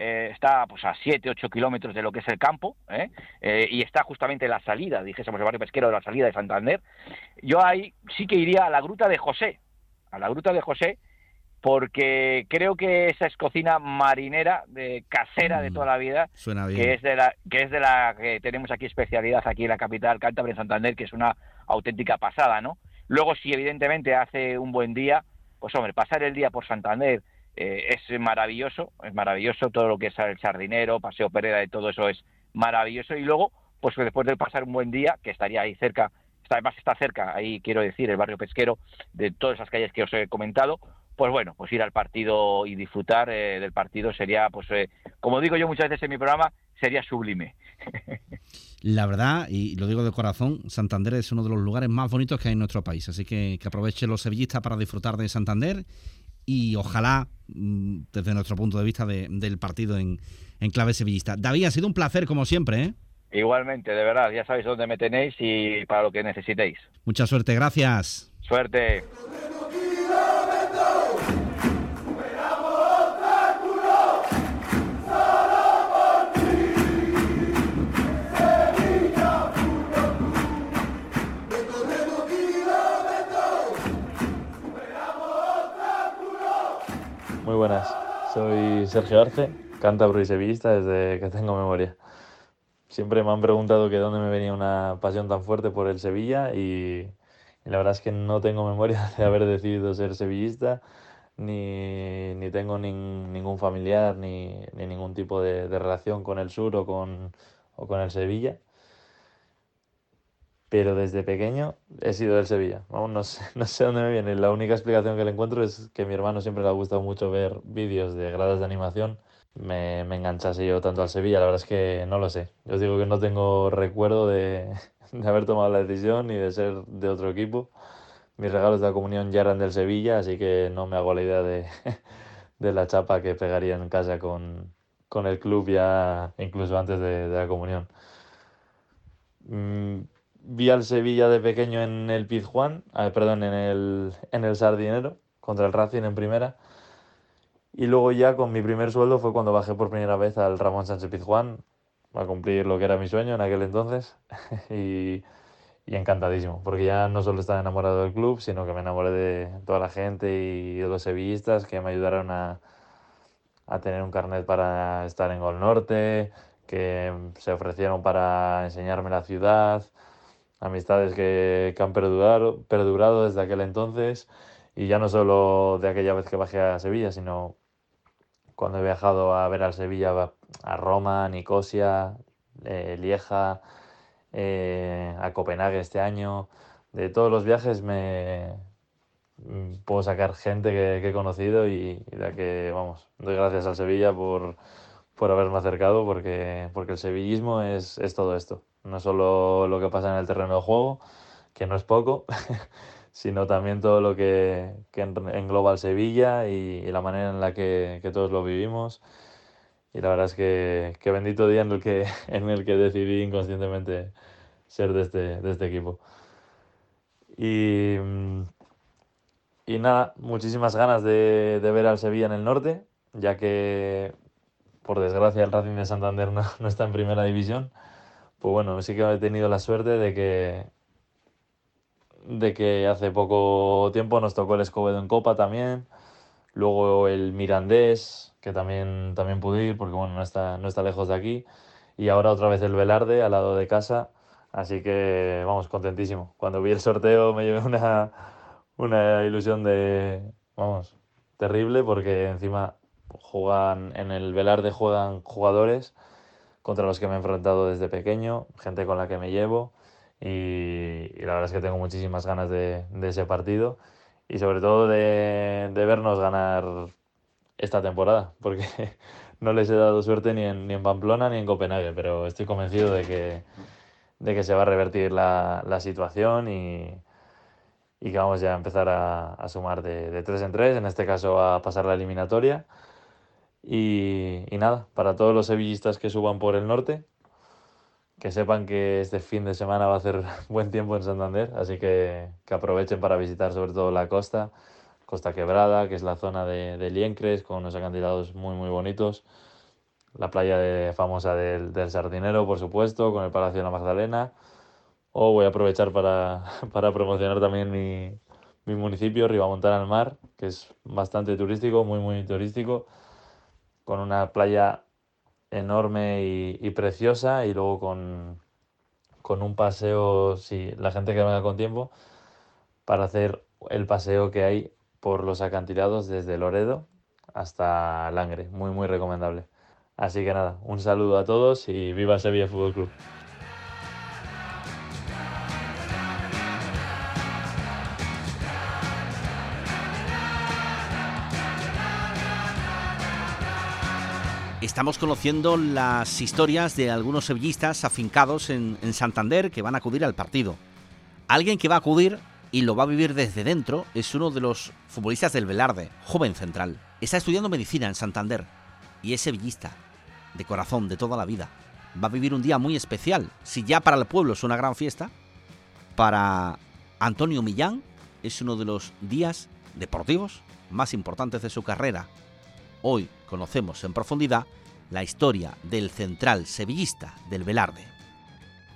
eh, está pues a 7, 8 kilómetros de lo que es el campo, ¿eh? Eh, y está justamente la salida, dijésemos el barrio pesquero de la salida de Santander. Yo ahí sí que iría a la gruta de José, a la gruta de José, porque creo que esa es cocina marinera, de casera de toda la vida, Suena bien. que es de la que es de la que tenemos aquí especialidad aquí en la capital Cántabra en Santander que es una auténtica pasada no luego si evidentemente hace un buen día pues hombre pasar el día por Santander eh, es maravilloso es maravilloso todo lo que es el sardinero paseo Pereda y todo eso es maravilloso y luego pues después de pasar un buen día que estaría ahí cerca está- además está cerca ahí quiero decir el barrio pesquero de todas esas calles que os he comentado pues bueno, pues ir al partido y disfrutar eh, del partido sería, pues, eh, como digo yo muchas veces en mi programa, sería sublime. La verdad, y lo digo de corazón, Santander es uno de los lugares más bonitos que hay en nuestro país. Así que que aprovechen los sevillistas para disfrutar de Santander y ojalá, mm, desde nuestro punto de vista, de- del partido en, en clave sevillista. David, ha sido un placer como siempre. ¿eh? Igualmente, de verdad, ya sabéis dónde me tenéis y para lo que necesitéis. Mucha suerte, gracias. Suerte. Muy buenas, soy Sergio Arce, cántabro y sevillista desde que tengo memoria. Siempre me han preguntado que dónde me venía una pasión tan fuerte por el Sevilla y, la verdad es que no tengo memoria de haber decidido ser sevillista, ni, ni tengo nin- ningún familiar ni, ni ningún tipo de, de relación con el sur o con, o con el Sevilla. Pero desde pequeño he sido del Sevilla. Vamos, no sé, no sé dónde me viene. La única explicación que le encuentro es que a mi hermano siempre le ha gustado mucho ver vídeos de gradas de animación. Me, me enganchase yo tanto al Sevilla. La verdad es que no lo sé. Yo os digo que no tengo recuerdo de, de haber tomado la decisión ni de ser de otro equipo. Mis regalos de la comunión ya eran del Sevilla, así que no me hago la idea de, de la chapa que pegaría en casa con, con el club ya incluso antes de, de la comunión. Mm, vi al Sevilla de pequeño en el Pizjuán, ah, perdón, en el, en el Sardinero, contra el Racing en primera. Y luego ya con mi primer sueldo fue cuando bajé por primera vez al Ramón Sánchez Pizjuán, a cumplir lo que era mi sueño en aquel entonces. y, y encantadísimo, porque ya no solo estaba enamorado del club, sino que me enamoré de toda la gente y de los sevillistas que me ayudaron a, a tener un carnet para estar en Gol Norte, que se ofrecieron para enseñarme la ciudad, amistades que, han perdurado, desde aquel entonces y ya no solo de aquella vez que bajé a Sevilla, sino cuando he viajado a ver al Sevilla, a Roma, Nicosia, eh, Lieja, eh, a Copenhague este año. De todos los viajes me mm, puedo sacar gente que, he conocido y, de que, vamos, doy gracias al Sevilla por, por haberme acercado porque, porque el sevillismo es, es todo esto. No solo lo que pasa en el terreno de juego, que no es poco, sino también todo lo que, que en- engloba el Sevilla y, y la manera en la que, que todos lo vivimos. Y la verdad es que, que bendito día en el que, en el que decidí inconscientemente ser de este, de este equipo. Y, y nada, muchísimas ganas de, de ver al Sevilla en el norte, ya que por desgracia el Racing de Santander no, está en primera división. Pues bueno, sí que he tenido la suerte de que, de que hace poco tiempo nos tocó el Escobedo en Copa también. Luego el Mirandés, que también, también pude ir porque bueno, no está, no está lejos de aquí. Y ahora otra vez el Velarde al lado de casa. Así que vamos, contentísimo. Cuando vi el sorteo me llevé una, una ilusión de, vamos, terrible porque encima juegan en el Velarde juegan jugadores contra los que me he enfrentado desde pequeño, gente con la que me llevo y, y la verdad es que tengo muchísimas ganas de, de ese partido y sobre todo de, de vernos ganar esta temporada, porque no les he dado suerte ni en, ni en Pamplona ni en Copenhague, pero estoy convencido de que, de que se va a revertir la, la situación y, y que vamos ya a empezar a, a sumar de, de tres en tres, en este caso a pasar la eliminatoria. Y, nada, para todos los sevillistas que suban por el norte, que sepan que este fin de semana va a hacer buen tiempo en Santander, así que, que aprovechen para visitar sobre todo la costa, Costa Quebrada, que es la zona de, de Liencres, con unos acantilados muy muy bonitos, la playa de- famosa del, del Sardinero, por supuesto, con el Palacio de la Magdalena, o voy a aprovechar para, para promocionar también mi, mi municipio, Ribamontana al Mar, que es bastante turístico, muy muy turístico, con una playa enorme y, preciosa y luego con, con un paseo, si la gente que venga con tiempo, para hacer el paseo que hay por los acantilados desde Loredo hasta Langre. Muy, muy recomendable. Así que nada, un saludo a todos y viva Sevilla Fútbol Club. Estamos conociendo las historias de algunos sevillistas afincados en, en Santander que van a acudir al partido. Alguien que va a acudir y lo va a vivir desde dentro es uno de los futbolistas del Velarde, joven central. Está estudiando medicina en Santander y es sevillista, de corazón, de toda la vida. Va a vivir un día muy especial. Si ya para el pueblo es una gran fiesta, para Antonio Millán es uno de los días deportivos más importantes de su carrera. Hoy conocemos en profundidad la historia del central sevillista del Velarde.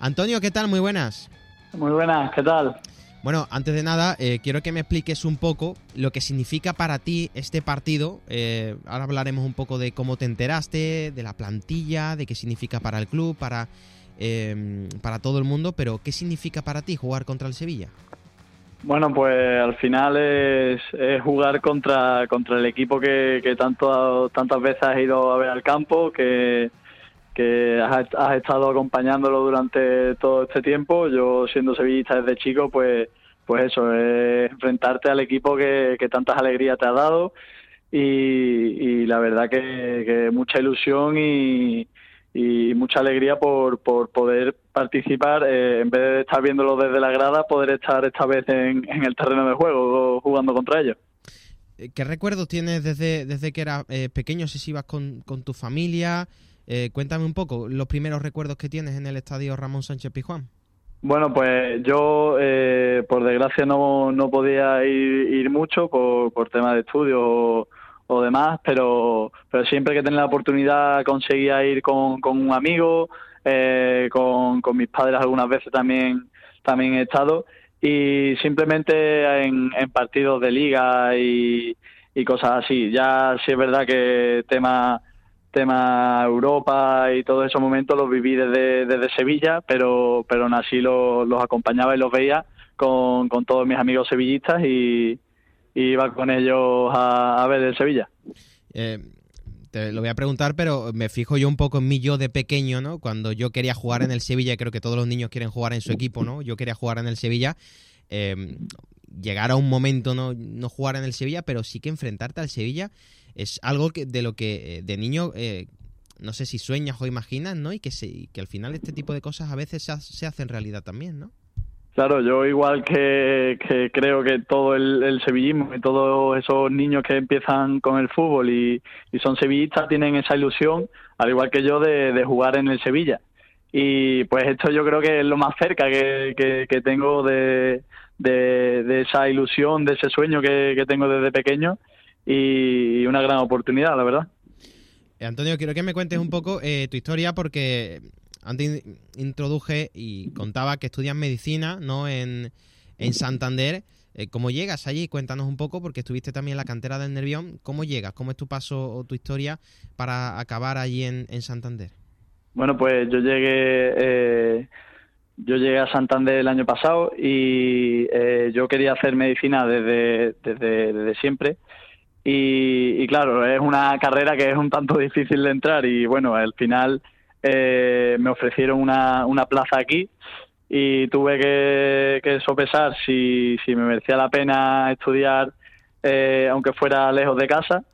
Antonio, ¿qué tal? Muy buenas. Muy buenas, ¿qué tal? Bueno, antes de nada, eh, quiero que me expliques un poco lo que significa para ti este partido. Eh, ahora hablaremos un poco de cómo te enteraste, de la plantilla, de qué significa para el club, para, eh, para todo el mundo, pero ¿qué significa para ti jugar contra el Sevilla? Bueno, pues al final es, jugar contra, contra el equipo que, que tanto, tantas veces has ido a ver al campo, que, que has, has estado acompañándolo durante todo este tiempo. Yo siendo sevillista desde chico, pues, pues eso, es enfrentarte al equipo que, que tantas alegrías te ha dado y, y la verdad que, que mucha ilusión y, y mucha alegría por, por poder participar, eh, en vez de estar viéndolo desde la grada, poder estar esta vez en, en el terreno de juego jugando contra ellos. Eh, ¿Qué recuerdos tienes desde, desde que eras eh, pequeño, si ibas con, con tu familia? Eh, cuéntame un poco los primeros recuerdos que tienes en el estadio Ramón Sánchez Pizjuán. Bueno, pues yo, eh, por desgracia, no, no podía ir, ir mucho por, por temas de estudio o, demás, pero, pero siempre que tenía la oportunidad conseguía ir con, con un amigo, eh, con, con mis padres algunas veces también, también he estado y simplemente en, en partidos de liga y, y cosas así. Ya sí es verdad que tema tema Europa y todos esos momentos los viví desde, desde Sevilla, pero, pero aún así los, los acompañaba y los veía con, con todos mis amigos sevillistas y, y iba con ellos a, ver el Sevilla. Eh, te lo voy a preguntar, pero me fijo yo un poco en mí yo de pequeño, ¿no? Cuando yo quería jugar en el Sevilla, creo que todos los niños quieren jugar en su equipo, ¿no? Yo quería jugar en el Sevilla. Eh, llegar a un momento no, no jugar en el Sevilla, pero sí que enfrentarte al Sevilla es algo que, de lo que eh, de niño eh, no sé si sueñas o imaginas, ¿no? Y que, se, que al final este tipo de cosas a veces se, se hacen realidad también, ¿no? Claro, yo igual que, creo que todo el, sevillismo y todos esos niños que empiezan con el fútbol y, y son sevillistas tienen esa ilusión, al igual que yo, de, de jugar en el Sevilla. Y pues esto yo creo que es lo más cerca que, que, que tengo de, de, de esa ilusión, de ese sueño que, que tengo desde pequeño y una gran oportunidad, la verdad. Eh, Antonio, quiero que me cuentes un poco eh, tu historia porque antes in- introduje y contaba que estudias medicina, ¿no? En, en Santander. Eh, ¿Cómo llegas allí? Cuéntanos un poco porque estuviste también en la cantera del Nervión. ¿Cómo llegas? ¿Cómo es tu paso o tu historia para acabar allí en, en Santander? Bueno, pues yo llegué, eh, yo llegué a Santander el año pasado y eh, yo quería hacer medicina desde, desde, desde siempre. Y, y claro, es una carrera que es un tanto difícil de entrar y bueno, al final eh, me ofrecieron una, una plaza aquí y tuve que, que sopesar si, si me merecía la pena estudiar eh, aunque fuera lejos de casa.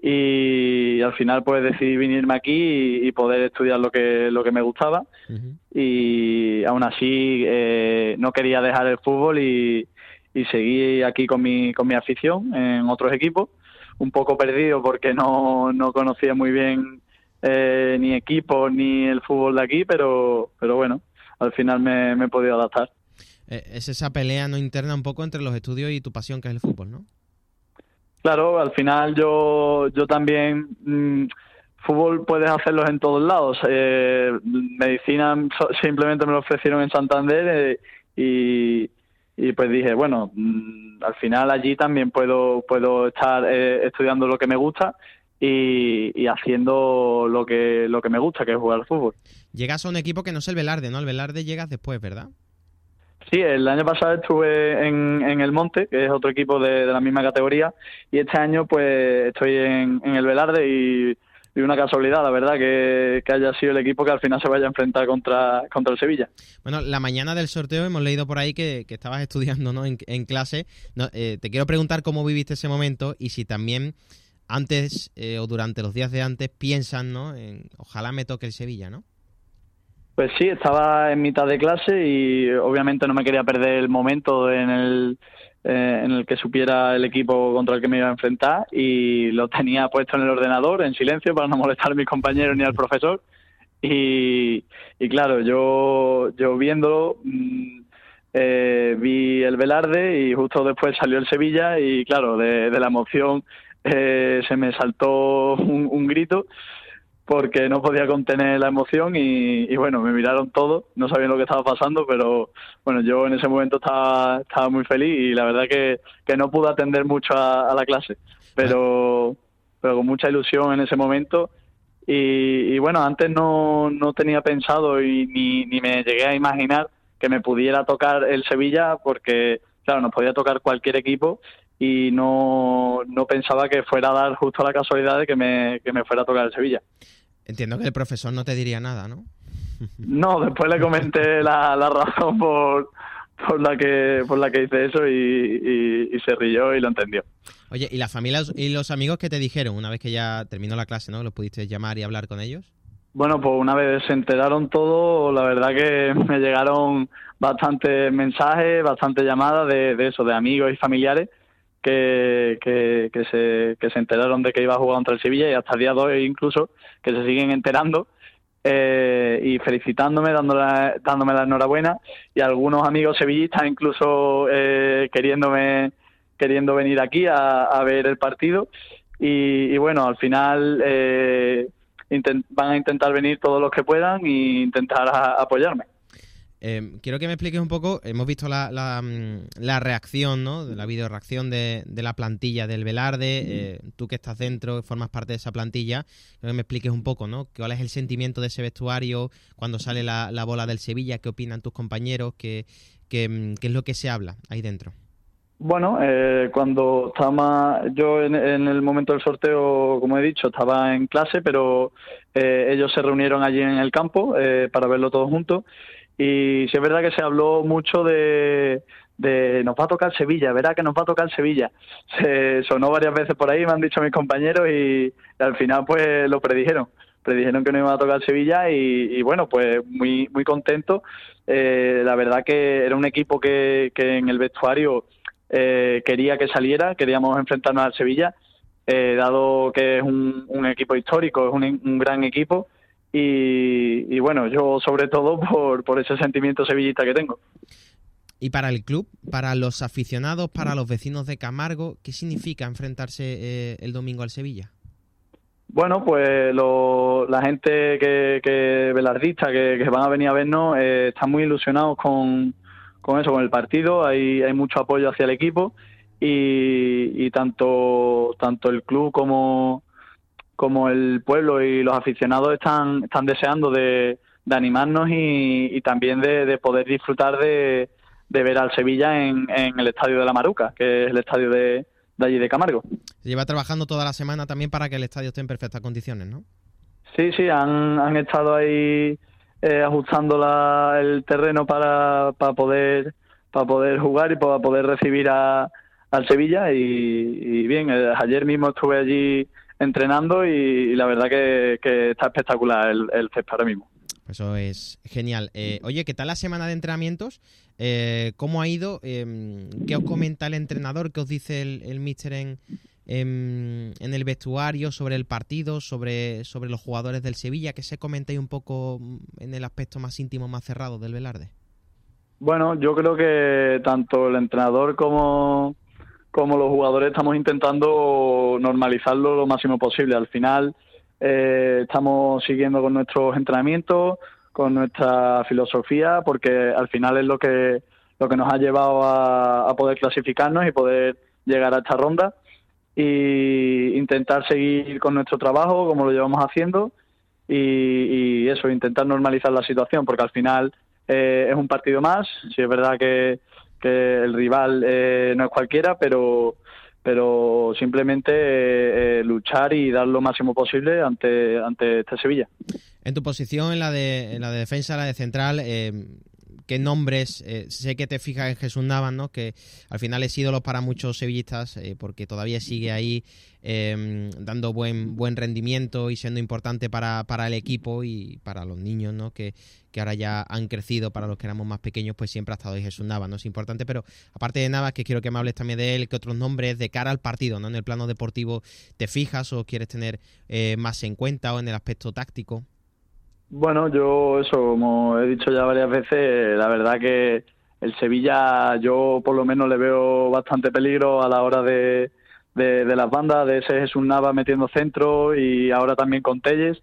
Y al final pues decidí venirme aquí y, y poder estudiar lo que lo que me gustaba. Y aún así eh, no quería dejar el fútbol y, y seguí aquí con mi con mi afición en otros equipos un poco perdido porque no, no conocía muy bien eh, ni equipos ni el fútbol de aquí pero pero bueno al final me, me he podido adaptar Eh, es esa pelea no interna un poco entre los estudios y tu pasión que es el fútbol, ¿no? Claro, al final yo, yo también, mm, fútbol puedes hacerlos en todos lados. Eh, medicina simplemente me lo ofrecieron en Santander eh, y, y pues dije, bueno, mm, al final allí también puedo, puedo estar eh, estudiando lo que me gusta y, y haciendo lo que, lo que me gusta, que es jugar al fútbol. Llegas a un equipo que no es el Velarde, ¿no? El Velarde llegas después, ¿verdad? Sí, el año pasado estuve en, en el Monte, que es otro equipo de, de la misma categoría, y este año pues estoy en, en el Velarde y, y una casualidad, la verdad, que, que haya sido el equipo que al final se vaya a enfrentar contra, contra el Sevilla. Bueno, la mañana del sorteo hemos leído por ahí que, que estabas estudiando ¿no? en, en clase. No, eh, te quiero preguntar cómo viviste ese momento y si también antes eh, o durante los días de antes piensan, ¿no? En, ojalá me toque el Sevilla, ¿no? Pues sí, estaba en mitad de clase y obviamente no me quería perder el momento en el, eh, en el que supiera el equipo contra el que me iba a enfrentar y lo tenía puesto en el ordenador en silencio para no molestar a mis compañeros ni al profesor. Y, y claro, yo, yo viéndolo mm, eh, vi el Velarde y justo después salió el Sevilla y claro, de, de la emoción eh, se me saltó un, grito porque no podía contener la emoción y, y, bueno, me miraron todos, no sabían lo que estaba pasando, pero bueno, yo en ese momento estaba, estaba muy feliz y la verdad que, que no pude atender mucho a, a la clase, pero, pero con mucha ilusión en ese momento y, y bueno, antes no, no tenía pensado y ni, ni me llegué a imaginar que me pudiera tocar el Sevilla porque, claro, nos podía tocar cualquier equipo y no, no pensaba que fuera a dar justo la casualidad de que me, que me fuera a tocar el Sevilla. Entiendo que el profesor no te diría nada, ¿no? No, después le comenté la, la razón por, por la que por la que hice eso y, y, y se rió y lo entendió. Oye, ¿y la familia y los amigos que te dijeron una vez que ya terminó la clase, ¿no? ¿Los pudiste llamar y hablar con ellos? Bueno, pues una vez se enteraron todo, la verdad que me llegaron bastantes mensajes, bastantes llamadas de, de eso, de amigos y familiares que, que, se, que se enteraron de que iba a jugar contra el Sevilla y hasta el día de hoy incluso que se siguen enterando eh, y felicitándome, dándole, dándome la enhorabuena y algunos amigos sevillistas incluso eh, queriéndome queriendo venir aquí a, a ver el partido y, y bueno, al final eh, van a intentar venir todos los que puedan e intentar a, apoyarme. Eh, quiero que me expliques un poco, hemos visto la, la, mm, la reacción, ¿no? La video reacción de, de la plantilla del Velarde, eh, tú que estás dentro, formas parte de esa plantilla, quiero que me expliques un poco, ¿no? ¿Cuál es el sentimiento de ese vestuario cuando sale la, la bola del Sevilla? ¿Qué opinan tus compañeros? ¿Qué, qué, mm, qué es lo que se habla ahí dentro? Bueno, eh, cuando estaba yo en, en el momento del sorteo, como he dicho, estaba en clase, pero eh, ellos se reunieron allí en el campo eh, para verlo todos juntos. Y sí es verdad que se habló mucho de, de nos va a tocar Sevilla, verá que nos va a tocar Sevilla. Se sonó varias veces por ahí, me han dicho mis compañeros y, al final pues lo predijeron. Predijeron que no iba a tocar Sevilla y, bueno, pues muy muy contento. Eh, la verdad que era un equipo que, que en el vestuario eh, quería que saliera, queríamos enfrentarnos al Sevilla, eh, dado que es un, un equipo histórico, es un, un gran equipo y, y bueno, yo sobre todo por, por ese sentimiento sevillista que tengo. Y para el club, para los aficionados, para los vecinos de Camargo, ¿qué significa enfrentarse eh, el domingo al Sevilla? Bueno, pues lo- la gente que, que velardista que, que van a venir a vernos eh, están muy ilusionados con, con eso, con el partido. Hay, hay mucho apoyo hacia el equipo y, y tanto, tanto el club como, como el pueblo y los aficionados están, están deseando de, de animarnos y, y también de, de poder disfrutar de, de ver al Sevilla en, en el estadio de la Maruca, que es el estadio de, de allí de Camargo. Se lleva trabajando toda la semana también para que el estadio esté en perfectas condiciones, ¿no? Sí, sí, han, han estado ahí eh, ajustando la, el terreno para, para poder para poder jugar y para poder recibir a, al Sevilla y, y bien, eh, ayer mismo estuve allí entrenando y, y la verdad que, que está espectacular el, el ahora mismo. Eso es genial. Eh, oye, ¿qué tal la semana de entrenamientos? Eh, ¿Cómo ha ido? Eh, ¿Qué os comenta el entrenador? ¿Qué os dice el, el míster en, en, en el vestuario sobre el partido, sobre, sobre los jugadores del Sevilla? ¿Qué se comenta ahí un poco en el aspecto más íntimo, más cerrado del Velarde? Bueno, yo creo que tanto el entrenador como, como los jugadores estamos intentando normalizarlo lo máximo posible. Al final eh, estamos siguiendo con nuestros entrenamientos, con nuestra filosofía, porque al final es lo que lo que nos ha llevado a, poder clasificarnos y poder llegar a esta ronda y intentar seguir con nuestro trabajo como lo llevamos haciendo y, y eso, intentar normalizar la situación, porque al final eh, es un partido más, sí es verdad que, que el rival eh, no es cualquiera, pero pero simplemente eh, eh, luchar y dar lo máximo posible ante ante este Sevilla. En tu posición, en la de, en la de defensa, la de central, eh, ¿qué nombres? eh, sé que te fijas en Jesús Navas, ¿no? Que al final es ídolo para muchos sevillistas eh, porque todavía sigue ahí eh, dando buen buen rendimiento y siendo importante para, para el equipo y para los niños, ¿no? Que, que ahora ya han crecido, para los que éramos más pequeños, pues siempre ha estado ahí Jesús Navas, ¿no? Es importante, pero aparte de Navas, que quiero que me hables también de él, ¿qué otros nombres de cara al partido, ¿no? En el plano deportivo te fijas o quieres tener eh, más en cuenta o en el aspecto táctico? Bueno, yo eso, como he dicho ya varias veces, la verdad que el Sevilla yo por lo menos le veo bastante peligro a la hora de, de, las bandas, de ese Jesús Nava metiendo centro y ahora también con Telles.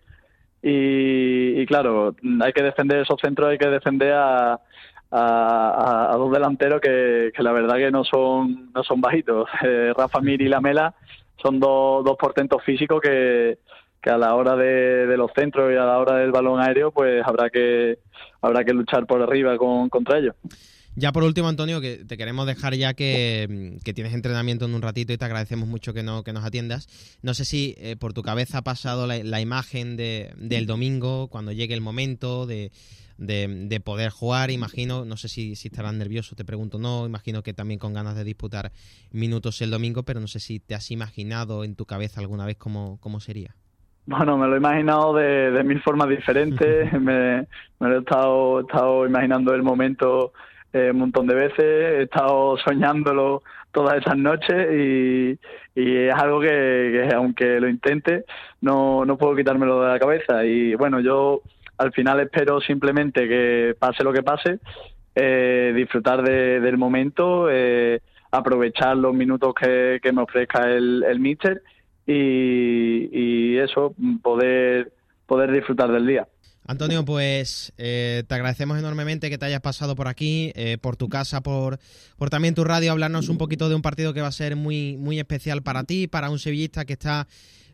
Y, y claro, hay que defender esos centros, hay que defender a, a, dos delanteros que, que la verdad que no son, no son bajitos. Eh, Rafa Mir y Lamela son dos, dos portentos físicos que, que a la hora de, los centros y a la hora del balón aéreo, pues habrá que habrá que luchar por arriba con, contra ellos. Ya por último, Antonio, que te queremos dejar ya que, tienes entrenamiento en un ratito y te agradecemos mucho que, no, que nos atiendas. No sé si eh, por tu cabeza ha pasado la, imagen de, del domingo, cuando llegue el momento de poder jugar, imagino, no sé si, si estarás nervioso, te pregunto, no, imagino que también con ganas de disputar minutos el domingo, pero no sé si te has imaginado en tu cabeza alguna vez cómo, cómo sería. Bueno, me lo he imaginado de, de mil formas diferentes, me, me lo he estado, he estado imaginando el momento eh, un montón de veces, he estado soñándolo todas esas noches y, y es algo que, que aunque lo intente no, no puedo quitármelo de la cabeza. Y bueno, yo al final espero simplemente que pase lo que pase, eh, disfrutar de- del momento, eh, aprovechar los minutos que, que me ofrezca el, el míster y, eso, poder, poder disfrutar del día. Antonio, pues eh, te agradecemos enormemente que te hayas pasado por aquí, eh, por tu casa, por, por también tu radio, hablarnos un poquito de un partido que va a ser muy, muy especial para ti, para un sevillista que está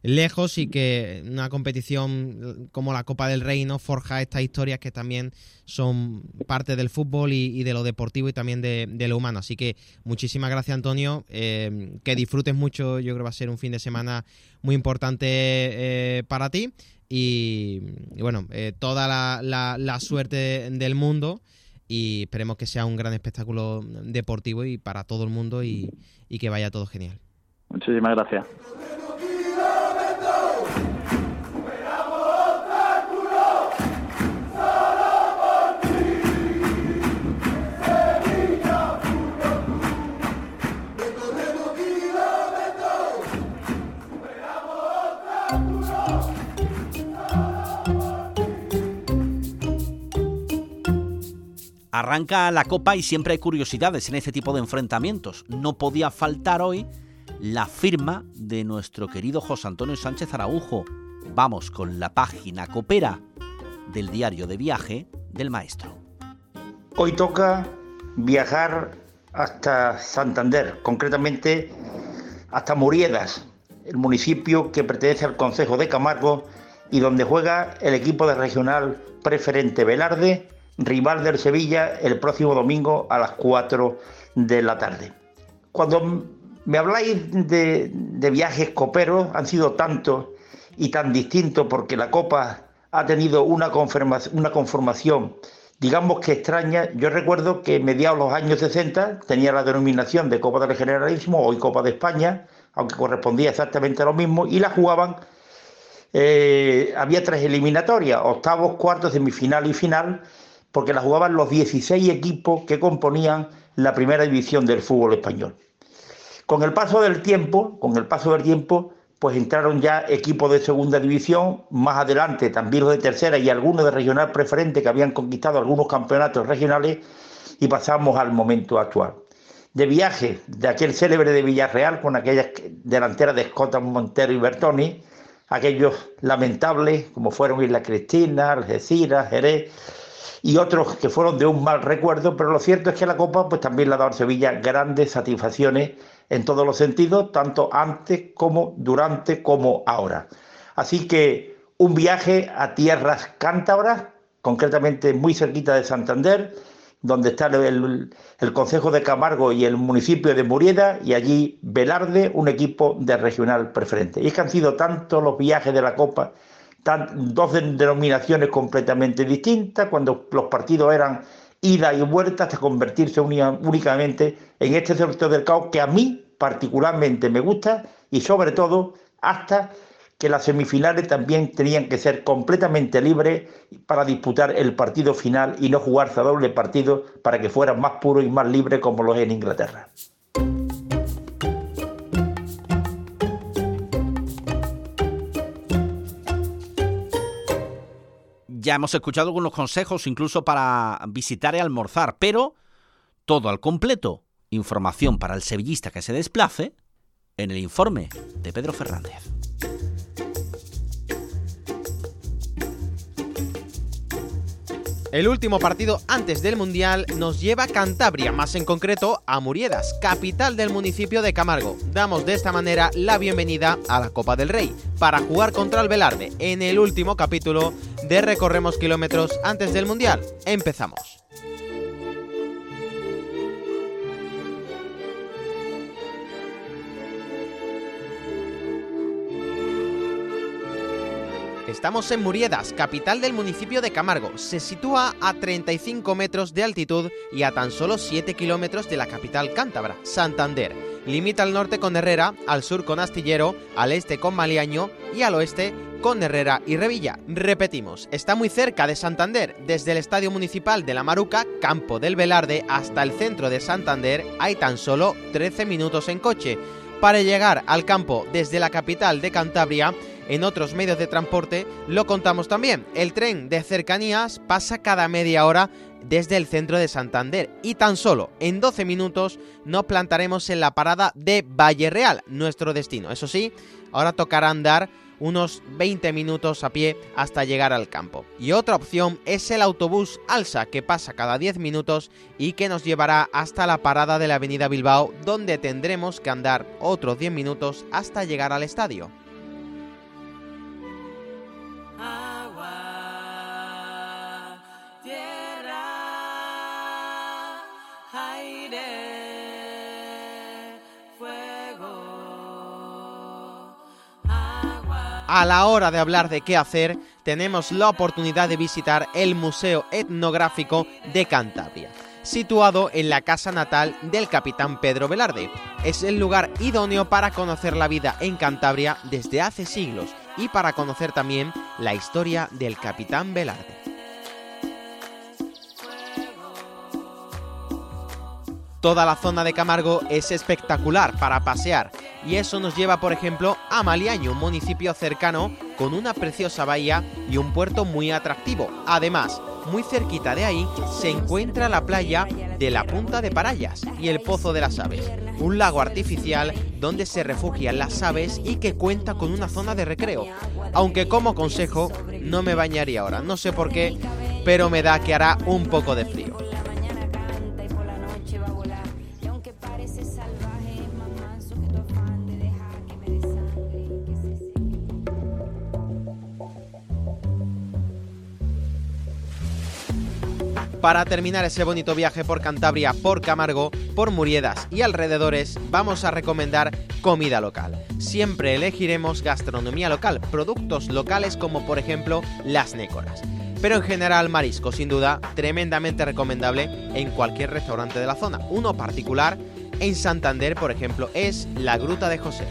lejos y que una competición como la Copa del Rey no forja estas historias que también son parte del fútbol y, de lo deportivo y también de, lo humano. Así que muchísimas gracias Antonio, eh, que disfrutes mucho, yo creo que va a ser un fin de semana muy importante eh, para ti y, bueno, eh, toda la, suerte del mundo y esperemos que sea un gran espectáculo deportivo y para todo el mundo y que vaya todo genial. Muchísimas gracias. Arranca la copa y siempre hay curiosidades en este tipo de enfrentamientos. No podía faltar hoy la firma de nuestro querido José Antonio Sánchez Araujo. Vamos con la página copera del diario de viaje del maestro. Hoy toca viajar hasta Santander, concretamente hasta Muriedas, el municipio que pertenece al Consejo de Camargo y donde juega el equipo de regional preferente Velarde rival del Sevilla el próximo domingo a las 4 de la tarde. Cuando me habláis de, viajes coperos, han sido tantos y tan distintos porque la Copa ha tenido una, conformación, digamos que extraña. Yo recuerdo que mediados los años 60 tenía la denominación de Copa del Generalísimo, hoy Copa de España, aunque correspondía exactamente a lo mismo, y la jugaban, eh, había tres eliminatorias, octavos, cuartos, semifinal y final, porque la jugaban los 16 equipos que componían la primera división del fútbol español. Con el paso del tiempo, con el paso del tiempo, pues entraron ya equipos de segunda división, más adelante también los de tercera y algunos de regional preferente que habían conquistado algunos campeonatos regionales y pasamos al momento actual. De viaje de aquel célebre de Villarreal con aquellas delanteras de Escota, Montero y Bertoni, aquellos lamentables como fueron Isla Cristina, Algeciras, Jerez, y otros que fueron de un mal recuerdo, pero lo cierto es que la Copa pues también le ha dado a Sevilla grandes satisfacciones en todos los sentidos, tanto antes como durante como ahora. Así que un viaje a tierras cántabras, concretamente muy cerquita de Santander, donde está el, el Consejo de Camargo y el municipio de Murieda, y allí Velarde, un equipo de regional preferente. Y es que han sido tantos los viajes de la Copa dos denominaciones completamente distintas, cuando los partidos eran ida y vuelta hasta convertirse únicamente en este sector del caos que a mí particularmente me gusta y sobre todo hasta que las semifinales también tenían que ser completamente libres para disputar el partido final y no jugarse a doble partido para que fueran más puros y más libres como los en Inglaterra. Ya hemos escuchado algunos consejos incluso para visitar y almorzar, pero todo al completo, información para el sevillista que se desplace, en el informe de Pedro Fernández. El último partido antes del Mundial nos lleva a Cantabria, más en concreto a Muriedas, capital del municipio de Camargo. Damos de esta manera la bienvenida a la Copa del Rey, para jugar contra el Velarde en el último capítulo de Recorremos Kilómetros antes del Mundial. Empezamos. Estamos en Muriedas, capital del municipio de Camargo. Se sitúa a 35 metros de altitud y a tan solo 7 kilómetros de la capital cántabra, Santander. Limita al norte con Herrera, al sur con Astillero, al este con Maliaño y al oeste con Herrera y Revilla. Repetimos, está muy cerca de Santander. Desde el Estadio Municipal de la Maruca, Campo del Velarde, hasta el centro de Santander hay tan solo 13 minutos en coche. Para llegar al campo desde la capital de Cantabria, en otros medios de transporte lo contamos también. El tren de cercanías pasa cada media hora desde el centro de Santander y tan solo en 12 minutos nos plantaremos en la parada de Valle Real, nuestro destino. Eso sí, ahora tocará andar unos 20 minutos a pie hasta llegar al campo. Y otra opción es el autobús Alsa, que pasa cada 10 minutos y que nos llevará hasta la parada de la avenida Bilbao, donde tendremos que andar otros 10 minutos hasta llegar al estadio. A la hora de hablar de qué hacer, tenemos la oportunidad de visitar el Museo Etnográfico de Cantabria, situado en la casa natal del capitán Pedro Velarde. Es el lugar idóneo para conocer la vida en Cantabria desde hace siglos y para conocer también la historia del capitán Velarde. Toda la zona de Camargo es espectacular para pasear y eso nos lleva por ejemplo a Maliaño, un municipio cercano con una preciosa bahía y un puerto muy atractivo. Además, muy cerquita de ahí se encuentra la playa de la Punta de Parayas y el Pozo de las Aves, un lago artificial donde se refugian las aves y que cuenta con una zona de recreo. Aunque como consejo no me bañaría ahora, no sé por qué, pero me da que hará un poco de frío. Para terminar ese bonito viaje por Cantabria, por Camargo, por Muriedas y alrededores, vamos a recomendar comida local. Siempre elegiremos gastronomía local, productos locales como por ejemplo las nécoras. Pero en general marisco, sin duda, tremendamente recomendable en cualquier restaurante de la zona. Uno particular en Santander, por ejemplo, es la Gruta de José.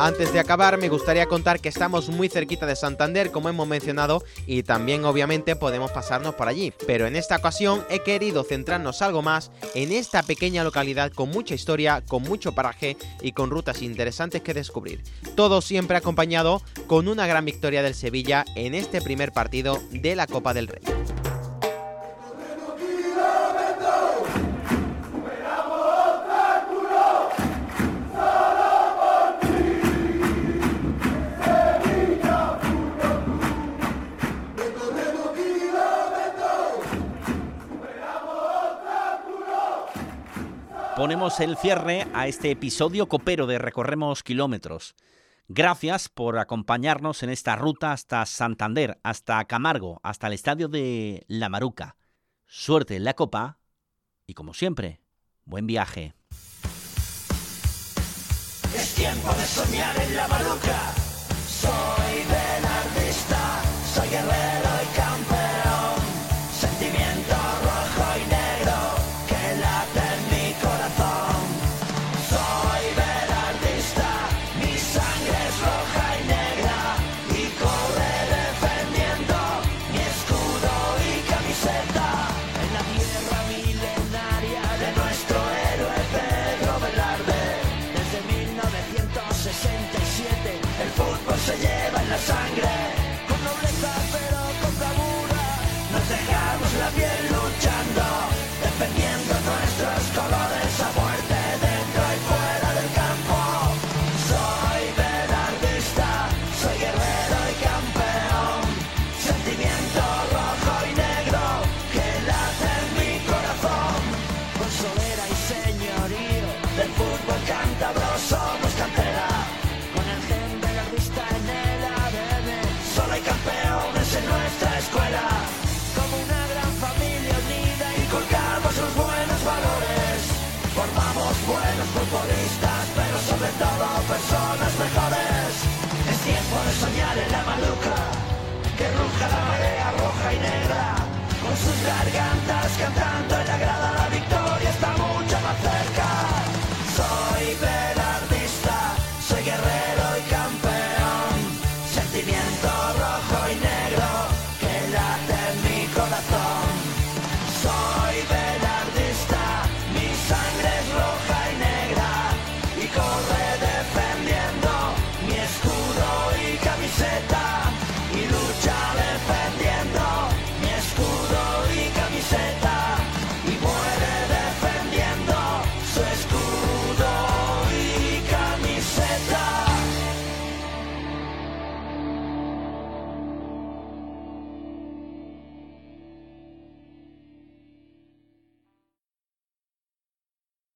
Antes de acabar, me gustaría contar que estamos muy cerquita de Santander, como hemos mencionado, y también obviamente podemos pasarnos por allí. Pero en esta ocasión he querido centrarnos algo más en esta pequeña localidad con mucha historia, con mucho paraje y con rutas interesantes que descubrir. Todo siempre acompañado con una gran victoria del Sevilla en este primer partido de la Copa del Rey. Ponemos el cierre a este episodio copero de Recorremos Kilómetros. Gracias por acompañarnos en esta ruta hasta Santander, hasta Camargo, hasta el estadio de La Maruca. Suerte en la copa y como siempre, buen viaje. De soñar en la maluca, que ruja la marea roja y negra, con sus gargantas cantando en la grada